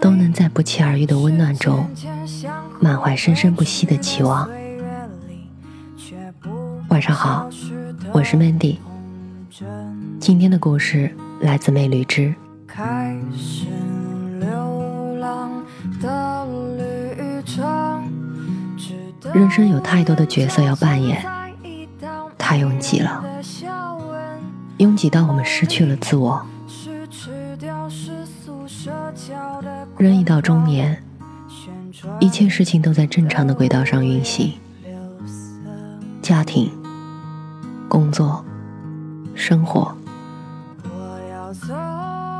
都能在不期而遇的温暖中，满怀生生不息的期望。晚上好，我是 Mandy。今天的故事来自魅绿之。人生有太多的角色要扮演，太拥挤了，拥挤到我们失去了自我。人一到中年，一切事情都在正常的轨道上运行，家庭、工作、生活，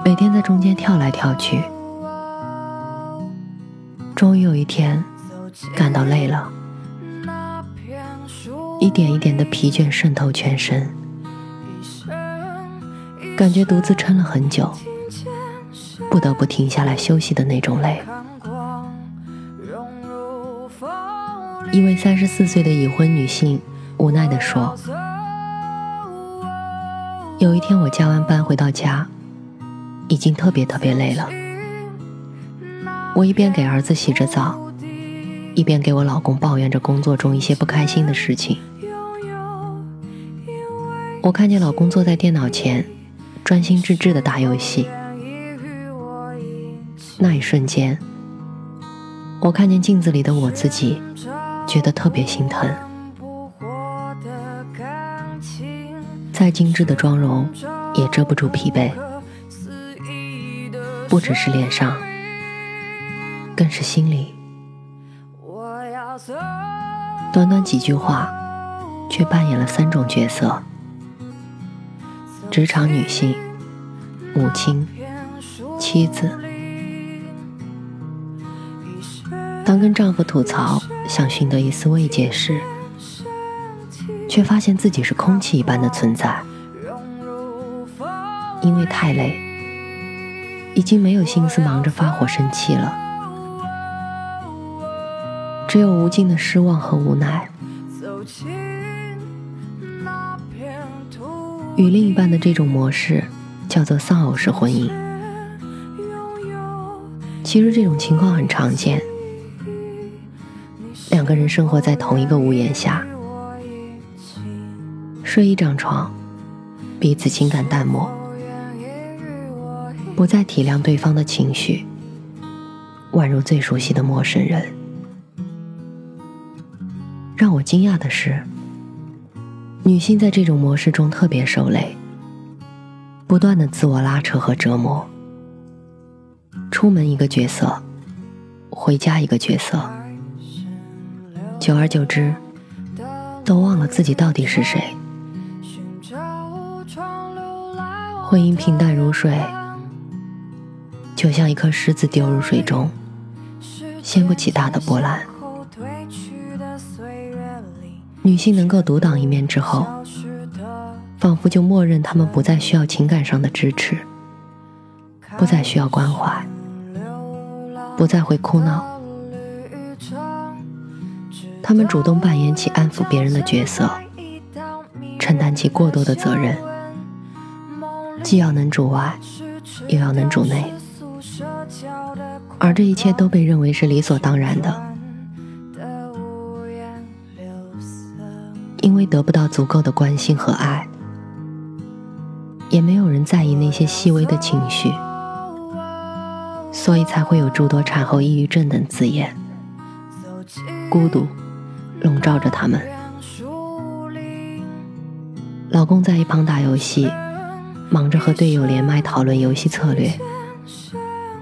每天在中间跳来跳去，终于有一天感到累了，一点一点的疲倦渗透全身，感觉独自撑了很久。不得不停下来休息的那种累。一位三十四岁的已婚女性无奈地说：“有一天我加完班回到家，已经特别特别累了。我一边给儿子洗着澡，一边给我老公抱怨着工作中一些不开心的事情。我看见老公坐在电脑前，专心致志地打游戏。”那一瞬间，我看见镜子里的我自己，觉得特别心疼。再精致的妆容也遮不住疲惫，不只是脸上，更是心里。短短几句话，却扮演了三种角色：职场女性、母亲、妻子。当跟丈夫吐槽，想寻得一丝慰藉时，却发现自己是空气一般的存在。因为太累，已经没有心思忙着发火生气了，只有无尽的失望和无奈。与另一半的这种模式，叫做丧偶式婚姻。其实这种情况很常见。两个人生活在同一个屋檐下，睡一张床，彼此情感淡漠，不再体谅对方的情绪，宛如最熟悉的陌生人。让我惊讶的是，女性在这种模式中特别受累，不断的自我拉扯和折磨。出门一个角色，回家一个角色。久而久之，都忘了自己到底是谁。婚姻平淡如水，就像一颗石子丢入水中，掀不起大的波澜。女性能够独当一面之后，仿佛就默认她们不再需要情感上的支持，不再需要关怀，不再会哭闹。他们主动扮演起安抚别人的角色，承担起过多的责任，既要能主外，又要能主内，而这一切都被认为是理所当然的，因为得不到足够的关心和爱，也没有人在意那些细微的情绪，所以才会有诸多产后抑郁症等字眼，孤独。笼罩着他们。老公在一旁打游戏，忙着和队友连麦讨论游戏策略，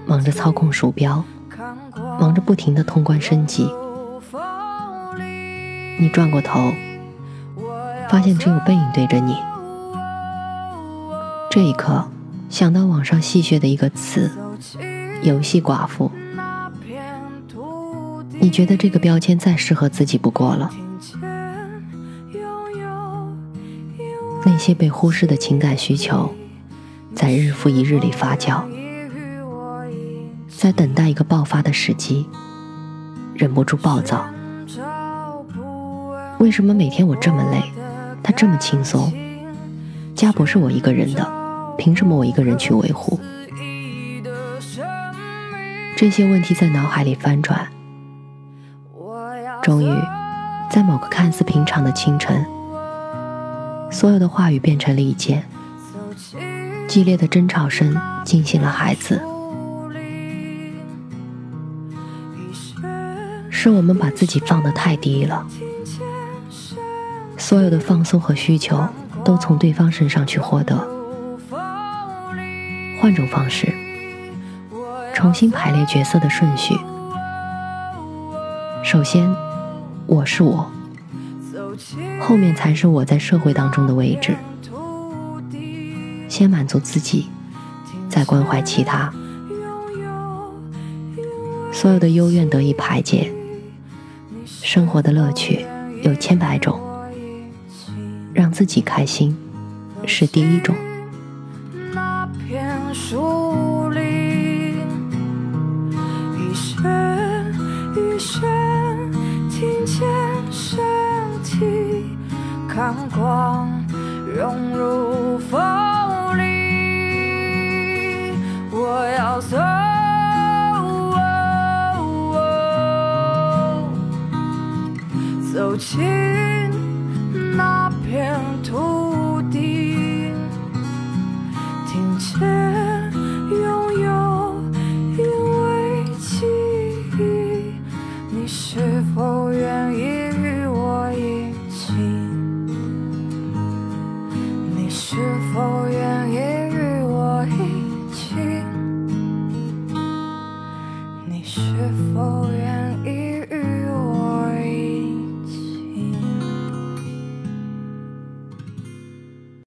忙着操控鼠标，忙着不停的通关升级。你转过头，发现只有背影对着你。这一刻，想到网上戏谑的一个词“游戏寡妇”，你觉得这个标签再适合自己不过了。那些被忽视的情感需求，在日复一日里发酵，在等待一个爆发的时机，忍不住暴躁。为什么每天我这么累，他这么轻松？家不是我一个人的，凭什么我一个人去维护？这些问题在脑海里翻转。终于，在某个看似平常的清晨，所有的话语变成了一件激烈的争吵声惊醒了孩子。是我们把自己放得太低了，所有的放松和需求都从对方身上去获得。换种方式，重新排列角色的顺序。首先。我是我，后面才是我在社会当中的位置。先满足自己，再关怀其他。所有的幽怨得以排解，生活的乐趣有千百种，让自己开心是第一种。那片树走进那片土地，听见